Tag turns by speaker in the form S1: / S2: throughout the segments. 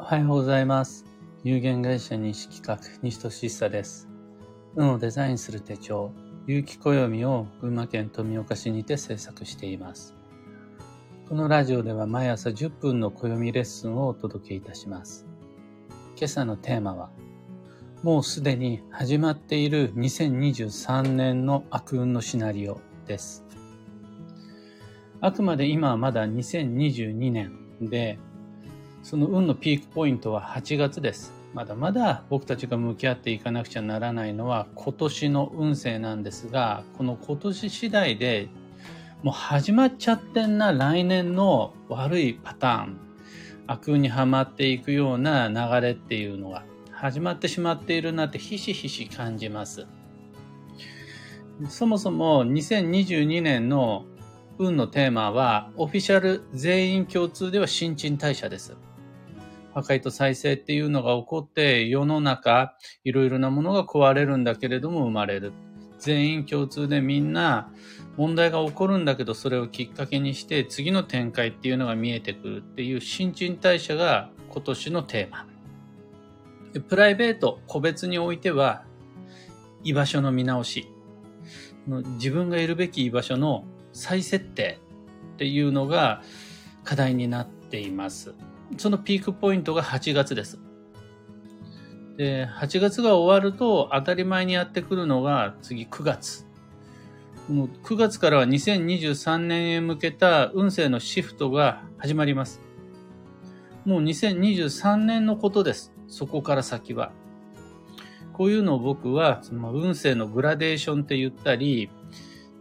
S1: おはようございます。有限会社西企画、西俊久です。運をデザインする手帳、有機暦を群馬県富岡市にて制作しています。このラジオでは毎朝10分の暦レッスンをお届けいたします。今朝のテーマは、もうすでに始まっている2023年の悪運のシナリオです。あくまで今はまだ2022年で、その運のピークポイントは8月です。まだまだ僕たちが向き合っていかなくちゃならないのは今年の運勢なんですが、この今年次第でもう始まっちゃってんな来年の悪いパターン、悪運にはまっていくような流れっていうのが始まってしまっているなってひしひし感じます。そもそも2022年の運のテーマはオフィシャル全員共通では新陳代謝です。破壊と再生っていうのが起こって世の中いろいろなものが壊れるんだけれども生まれる。全員共通でみんな問題が起こるんだけどそれをきっかけにして次の展開っていうのが見えてくるっていう新陳代謝が今年のテーマ。でプライベート、個別においては居場所の見直し。自分がいるべき居場所の再設定っていうのが課題になっています。そのピークポイントが8月です。で、8月が終わると当たり前にやってくるのが次9月。もう9月からは2023年へ向けた運勢のシフトが始まります。もう2023年のことです。そこから先は。こういうのを僕はその運勢のグラデーションって言ったり、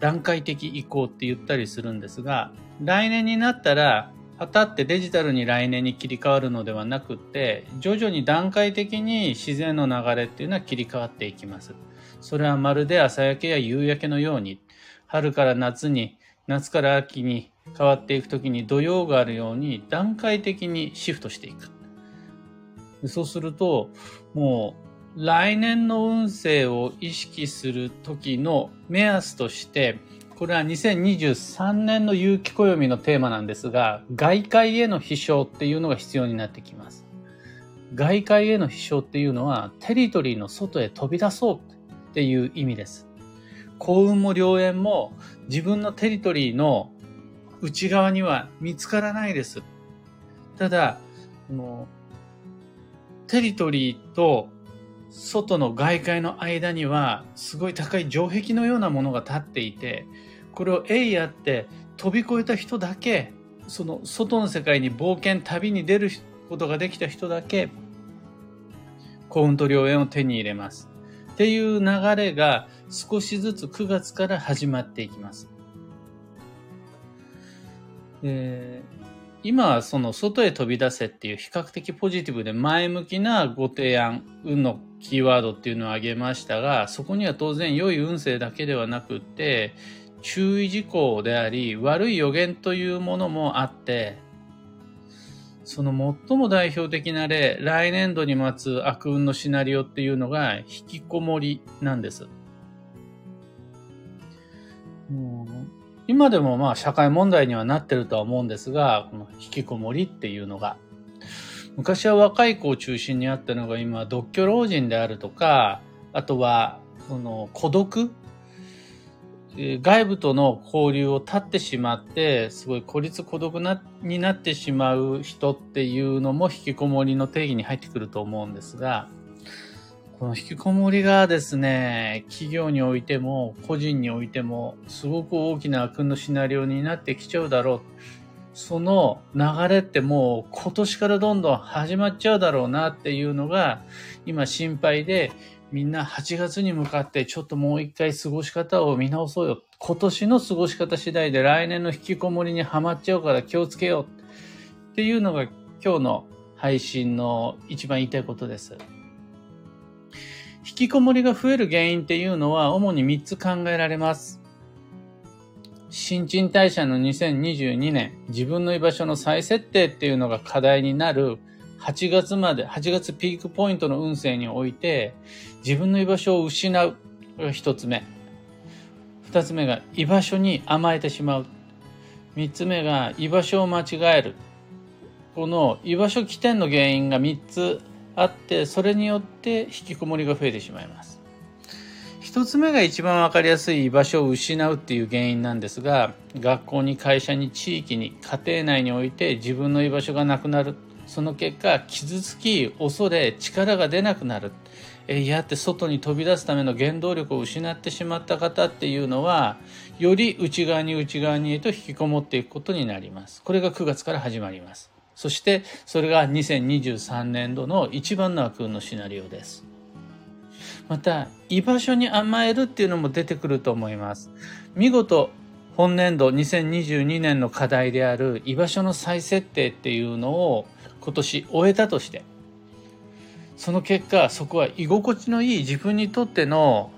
S1: 段階的移行って言ったりするんですが、来年になったらパタってデジタルに来年に切り替わるのではなくて、徐々に段階的に自然の流れっていうのは切り替わっていきます。それはまるで朝焼けや夕焼けのように、春から夏に、夏から秋に変わっていくときに土曜があるように段階的にシフトしていく。そうすると、もう来年の運勢を意識する時の目安として、これは2023年の有機暦のテーマなんですが、外界への飛翔っていうのが必要になってきます。外界への飛翔っていうのは、テリトリーの外へ飛び出そうっていう意味です。幸運も良縁も自分のテリトリーの内側には見つからないです。ただ、もうテリトリーと外の外界の間にはすごい高い城壁のようなものが立っていて、これをえいやって飛び越えた人だけ、その外の世界に冒険、旅に出ることができた人だけ、幸運と良縁を手に入れます。っていう流れが少しずつ9月から始まっていきます。で今はその外へ飛び出せっていう比較的ポジティブで前向きなご提案、運のキーワードっていうのを挙げましたが、そこには当然良い運勢だけではなくって、注意事項であり、悪い予言というものもあって、その最も代表的な例、来年度に待つ悪運のシナリオっていうのが引きこもりなんです。今でもまあ社会問題にはなってるとは思うんですが、この引きこもりっていうのが。昔は若い子を中心にあったのが今、独居老人であるとか、あとは、その孤独？外部との交流を断ってしまって、すごい孤立孤独なになってしまう人っていうのも引きこもりの定義に入ってくると思うんですが、この引きこもりがですね、企業においても個人においてもすごく大きな悪のシナリオになってきちゃうだろう。その流れってもう今年からどんどん始まっちゃうだろうなっていうのが今心配でみんな8月に向かってちょっともう一回過ごし方を見直そうよ。今年の過ごし方次第で来年の引きこもりにはまっちゃうから気をつけようっていうのが今日の配信の一番言いたいことです。引きこもりが増える原因っていうのは主に3つ考えられます。新陳代謝の2022年、自分の居場所の再設定っていうのが課題になる8月まで、8月ピークポイントの運勢において、自分の居場所を失う。が一つ目。二つ目が居場所に甘えてしまう。三つ目が居場所を間違える。この居場所起点の原因が3つあってそれによって引きこもりが増えてしまいます一つ目が一番わかりやすい居場所を失うっていう原因なんですが学校に会社に地域に家庭内において自分の居場所がなくなる。その結果傷つき恐れ力が出なくなる。えやって外に飛び出すための原動力を失ってしまった方っていうのはより内側に内側にへと引きこもっていくことになります。これが9月から始まります。そしてそれが2023年度の一番の悪運のシナリオです。また居場所に甘えるっていうのも出てくると思います。見事本年度2022年の課題である居場所の再設定っていうのを今年終えたとしてその結果そこは居心地のいい自分にとっての、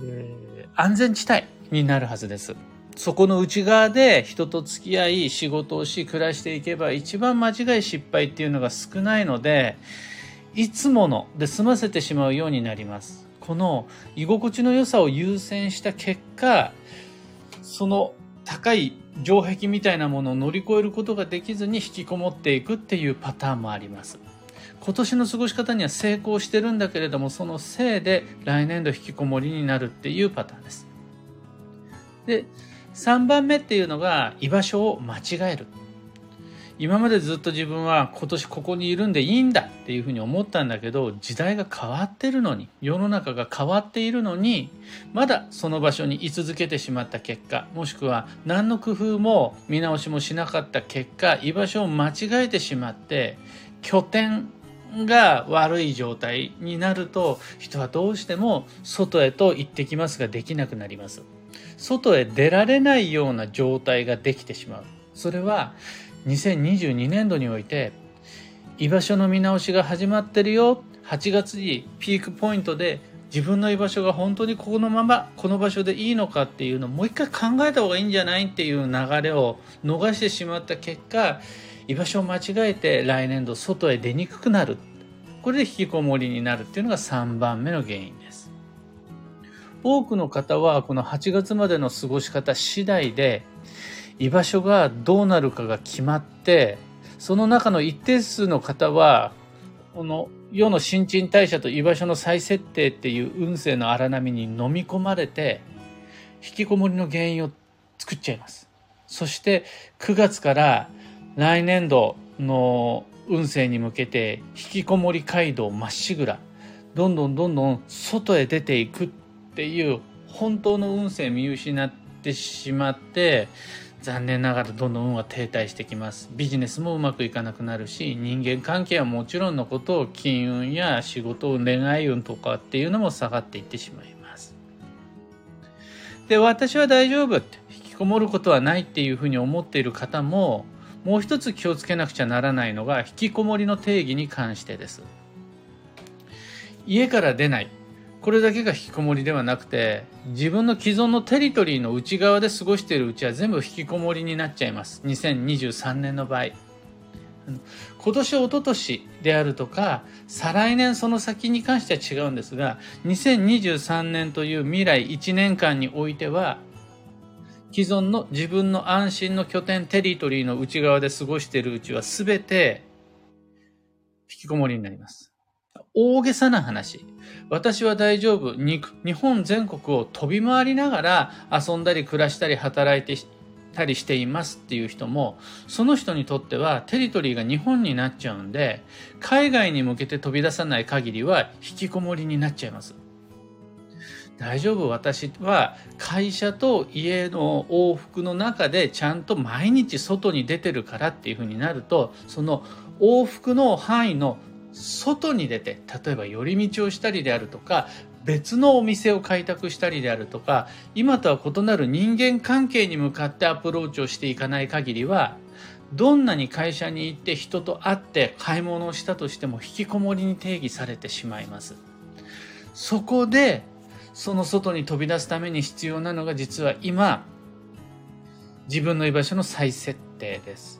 S1: えー、安全地帯になるはずです。そこの内側で人と付き合い仕事をし暮らしていけば一番間違い失敗っていうのが少ないのでいつもので済ませてしまうようになります。この居心地の良さを優先した結果、その高い城壁みたいなものを乗り越えることができずに引きこもっていくっていうパターンもあります。今年の過ごし方には成功してるんだけれども、そのせいで来年度引きこもりになるっていうパターンです。で、3番目っていうのが居場所を間違える。今までずっと自分は今年ここにいるんでいいんだっていうふうに思ったんだけど時代が変わってるのに世の中が変わっているのにまだその場所に居続けてしまった結果もしくは何の工夫も見直しもしなかった結果居場所を間違えてしまって拠点が悪い状態になると人はどうしても外へと行ってきますができなくなります。外へ出られないような状態ができてしまう。それは2022年度において居場所の見直しが始まってるよ。8月にピークポイントで自分の居場所が本当にこのままこの場所でいいのかっていうのをもう一回考えた方がいいんじゃないっていう流れを逃してしまった結果居場所を間違えて来年度外へ出にくくなる。これで引きこもりになるっていうのが3番目の原因です。多くの方はこの8月までの過ごし方次第で居場所がどうなるかが決まってその中の一定数の方はこの世の新陳代謝と居場所の再設定っていう運勢の荒波に飲み込まれて引きこもりの原因を作っちゃいます。そして9月から来年度の運勢に向けて引きこもり街道まっしぐらどんどんどんどん外へ出ていくっていう本当の運勢見失ってしまって残念ながらどんどん運は停滞してきます。ビジネスもうまくいかなくなるし人間関係はもちろんのことを金運や仕事運恋愛運とかっていうのも下がっていってしまいます。で私は大丈夫って引きこもることはないっていうふうに思っている方ももう一つ気をつけなくちゃならないのが引きこもりの定義に関してです。家から出ない。これだけが引きこもりではなくて自分の既存のテリトリーの内側で過ごしているうちは全部引きこもりになっちゃいます。2023年の場合。今年一昨年であるとか再来年その先に関しては違うんですが2023年という未来1年間においては既存の自分の安心の拠点テリトリーの内側で過ごしているうちは全て引きこもりになります。大げさな話。私は大丈夫。日本全国を飛び回りながら遊んだり暮らしたり働いてたりしていますっていう人も、その人にとってはテリトリーが日本になっちゃうんで、海外に向けて飛び出さない限りは引きこもりになっちゃいます。大丈夫？私は会社と家の往復の中でちゃんと毎日外に出てるからっていうふうになるとその往復の範囲の外に出て例えば寄り道をしたりであるとか別のお店を開拓したりであるとか今とは異なる人間関係に向かってアプローチをしていかない限りはどんなに会社に行って人と会って買い物をしたとしても引きこもりに定義されてしまいます。そこでその外に飛び出すために必要なのが実は今自分の居場所の再設定です。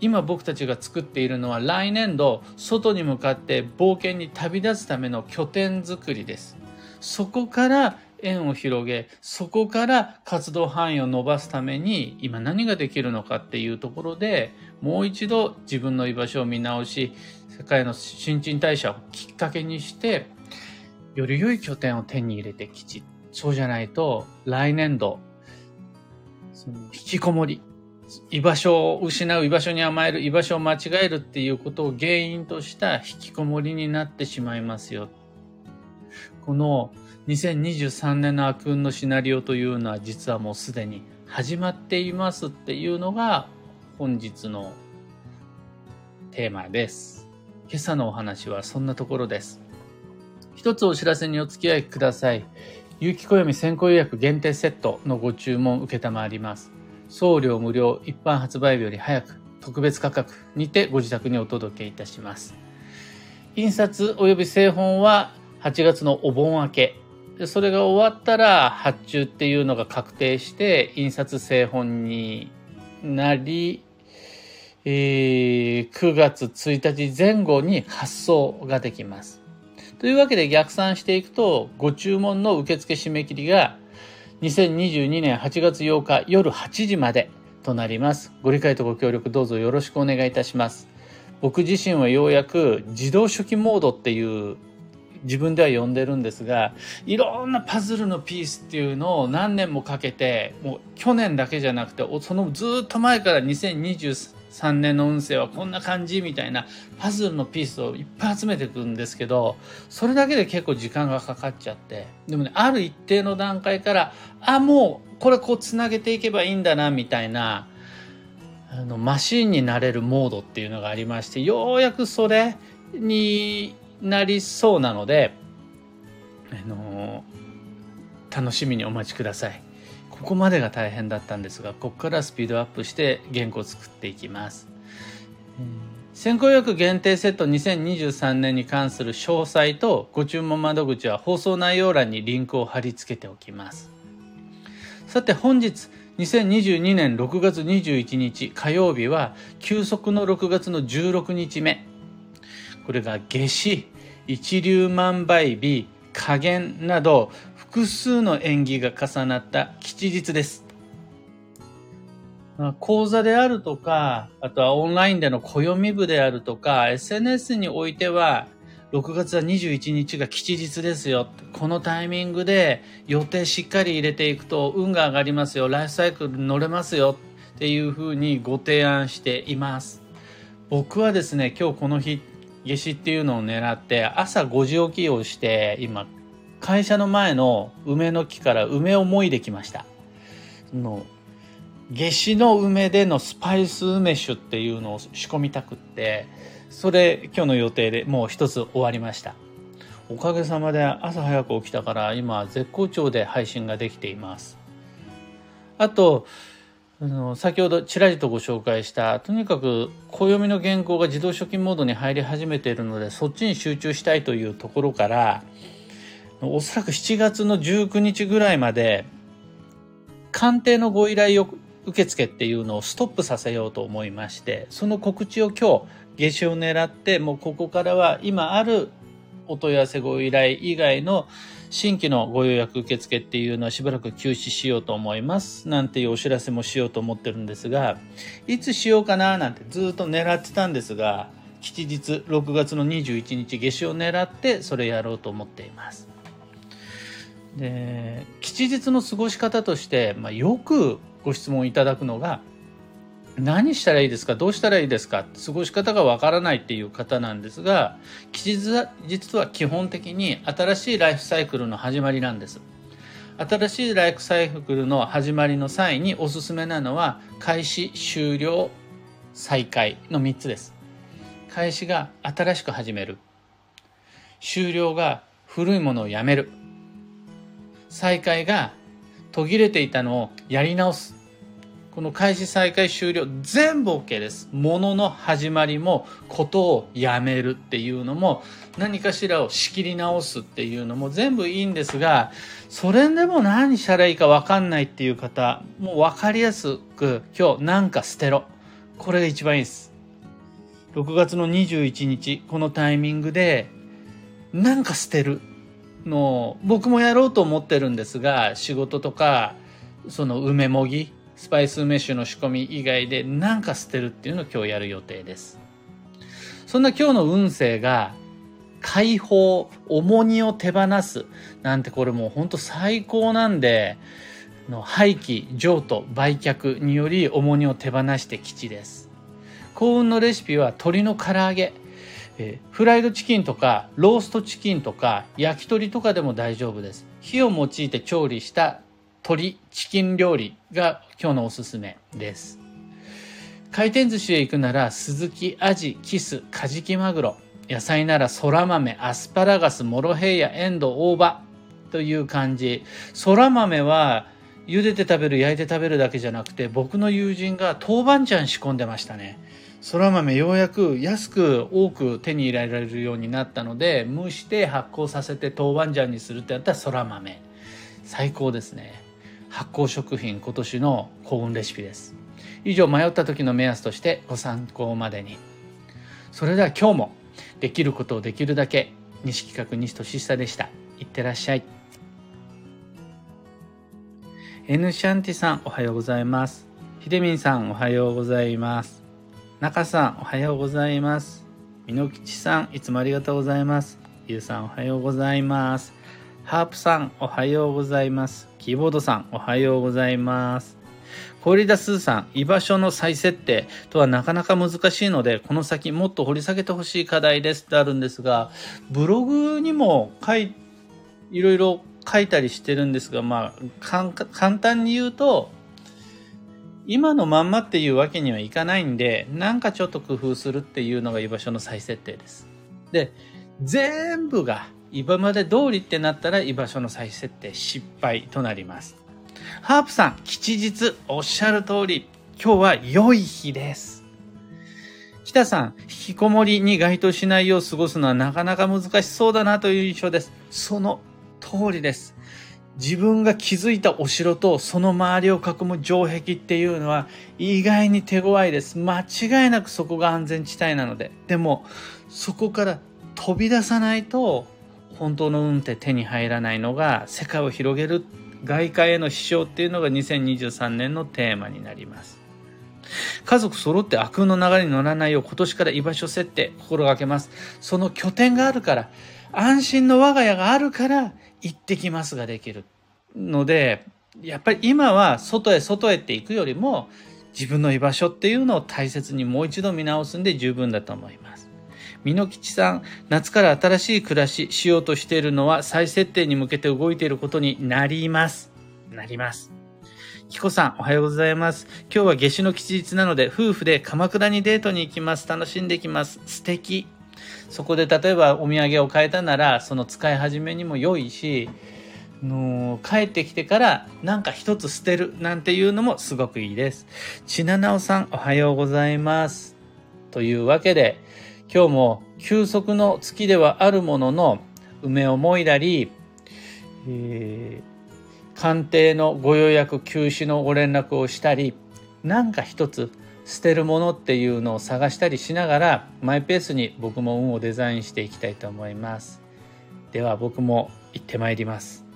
S1: 今僕たちが作っているのは来年度外に向かって冒険に旅立つための拠点づくりです。そこから縁を広げ、そこから活動範囲を伸ばすために今何ができるのかっていうところでもう一度自分の居場所を見直し、世界の新陳代謝をきっかけにして、より良い拠点を手に入れてきちそうじゃないと来年度、その引きこもり、居場所を失う、居場所に甘える、居場所を間違えるっていうことを原因とした引きこもりになってしまいますよ。この2023年の悪運のシナリオというのは実はもうすでに始まっていますっていうのが本日のテーマです。今朝のお話はそんなところです。一つお知らせにお付き合いください。有機暦先行予約限定セットのご注文受けたまわります。送料無料一般発売日より早く特別価格にてご自宅にお届けいたします。印刷及び製本は8月のお盆明けそれが終わったら発注っていうのが確定して印刷製本になり、えー、9月1日前後に発送ができます。というわけで逆算していくとご注文の受付締め切りが2022年8月8日夜8時までとなります。ご理解とご協力どうぞよろしくお願いいたします。僕自身はようやく自動初期モードっていう自分では呼んでるんですがいろんなパズルのピースっていうのを何年もかけてもう去年だけじゃなくてそのずっと前から2023 3年の運勢はこんな感じみたいなパズルのピースをいっぱい集めていくんですけどそれだけで結構時間がかかっちゃってでもねある一定の段階からあもうこれこうつなげていけばいいんだなみたいなあのマシンになれるモードっていうのがありましてようやくそれになりそうなので、あの楽しみにお待ちください。ここまでが大変だったんですが、ここからスピードアップして原稿を作っていきます。先行予約限定セット2023年に関する詳細とご注文窓口は放送内容欄にリンクを貼り付けておきます。さて本日2022年6月21日火曜日は休息の6月の16日目これが夏至、一粒万倍日、加減など複数の縁起が重なった吉日です。講座であるとか、あとはオンラインでの暦部であるとか、SNS においては、6月は21日が吉日ですよ。このタイミングで予定しっかり入れていくと運が上がりますよ。ライフサイクル乗れますよ。っていうふうにご提案しています。僕はですね、今日この日夏至っていうのを狙って朝5時起きをして今会社の前の梅の木から梅をもいできました。その夏至の梅でのスパイス梅酒っていうのを仕込みたくってそれ今日の予定でもう一つ終わりました。おかげさまで朝早く起きたから今絶好調で配信ができています。あとあの先ほどちらりとご紹介したとにかく暦の原稿が自動書記モードに入り始めているのでそっちに集中したいというところからおそらく7月の19日ぐらいまで鑑定のご依頼を受付っていうのをストップさせようと思いましてその告知を今日夏至を狙ってもうここからは今あるお問い合わせご依頼以外の新規のご予約受付っていうのはしばらく休止しようと思いますなんていうお知らせもしようと思ってるんですがいつしようかななんてずっと狙ってたんですが吉日6月の21日夏至を狙ってそれやろうと思っています。で吉日の過ごし方として、まあ、よくご質問いただくのが何したらいいですか？どうしたらいいですか？過ごし方がわからないっていう方なんですが吉日は実は基本的に新しいライフサイクルの始まりなんです。新しいライフサイクルの始まりの際におすすめなのは開始終了再開の3つです。開始が新しく始める。終了が古いものをやめる。再開が途切れていたのをやり直すこの開始再開終了全部 OK です。ものの始まりもことをやめるっていうのも何かしらを仕切り直すっていうのも全部いいんですがそれでも何したらいいか分かんないっていう方もう分かりやすく今日なんか捨てろこれが一番いいです。6月の21日このタイミングでなんか捨てるの僕もやろうと思ってるんですが仕事とかその梅もぎスパイス梅酒の仕込み以外で何か捨てるっていうのを今日やる予定です。そんな今日の運勢が解放重荷を手放すなんてこれもうほんと最高なんでの廃棄譲渡売却により重荷を手放して吉です。幸運のレシピは鶏の唐揚げ。えフライドチキンとかローストチキンとか焼き鳥とかでも大丈夫です。火を用いて調理した鶏チキン料理が今日のおすすめです。回転寿司へ行くならスズキアジキスカジキマグロ。野菜ならそら豆アスパラガスモロヘイヤエンド大葉。という感じ。そら豆は茹でて食べる焼いて食べるだけじゃなくて僕の友人が豆板醤仕込んでましたね。そら豆ようやく安く多く手に入れられるようになったので蒸して発酵させて豆板醤にするってやったらそら豆。最高ですね。発酵食品今年の幸運レシピです。以上迷った時の目安としてご参考までに。それでは今日もできることをできるだけ西企画西俊久でした。いってらっしゃい。N シャンティさんおはようございます。ひでみんさんおはようございます。中さんおはようございます。みのきちさんいつもありがとうございます。ゆうさんおはようございます。ハープさんおはようございます。キーボードさんおはようございます。氷田スーさん、居場所の再設定とはなかなか難しいので、この先もっと掘り下げてほしい課題です。ってあるんですが、ブログにも書い、いろいろ書いたりしてるんですが、まあ、簡単に言うと、今のまんまっていうわけにはいかないんで、なんかちょっと工夫するっていうのが居場所の再設定です。で、全部が今まで通りってなったら居場所の再設定失敗となります。ハープさん、吉日、おっしゃる通り、今日は良い日です。北さん、引きこもりに該当しないよう過ごすのはなかなか難しそうだなという印象です。その通りです。自分が築いたお城とその周りを囲む城壁っていうのは意外に手強いです。間違いなくそこが安全地帯なので。でも、そこから飛び出さないと本当の運って手に入らないのが世界を広げる外界への支障っていうのが2023年のテーマになります。家族揃って悪運の流れに乗らないよう今年から居場所設定心がけます。その拠点があるから、安心の我が家があるから行ってきますができるので、やっぱり今は外へ外へって行くよりも自分の居場所っていうのを大切にもう一度見直すんで十分だと思います。美濃吉さん、夏から新しい暮らししようとしているのは再設定に向けて動いていることになります。なります。キコさん、おはようございます。今日は夏至の吉日なので、夫婦で鎌倉にデートに行きます。楽しんできます。素敵。そこで例えばお土産を買えたなら、その使い始めにも良いし、の帰ってきてからなんか一つ捨てるなんていうのもすごくいいです。ちななおさん、おはようございます。というわけで、今日も休息の月ではあるものの梅をもいだり、えー、鑑定のご予約休止のご連絡をしたり何か一つ捨てるものっていうのを探したりしながらマイペースに僕も運をデザインしていきたいと思います。では僕も行ってまいります。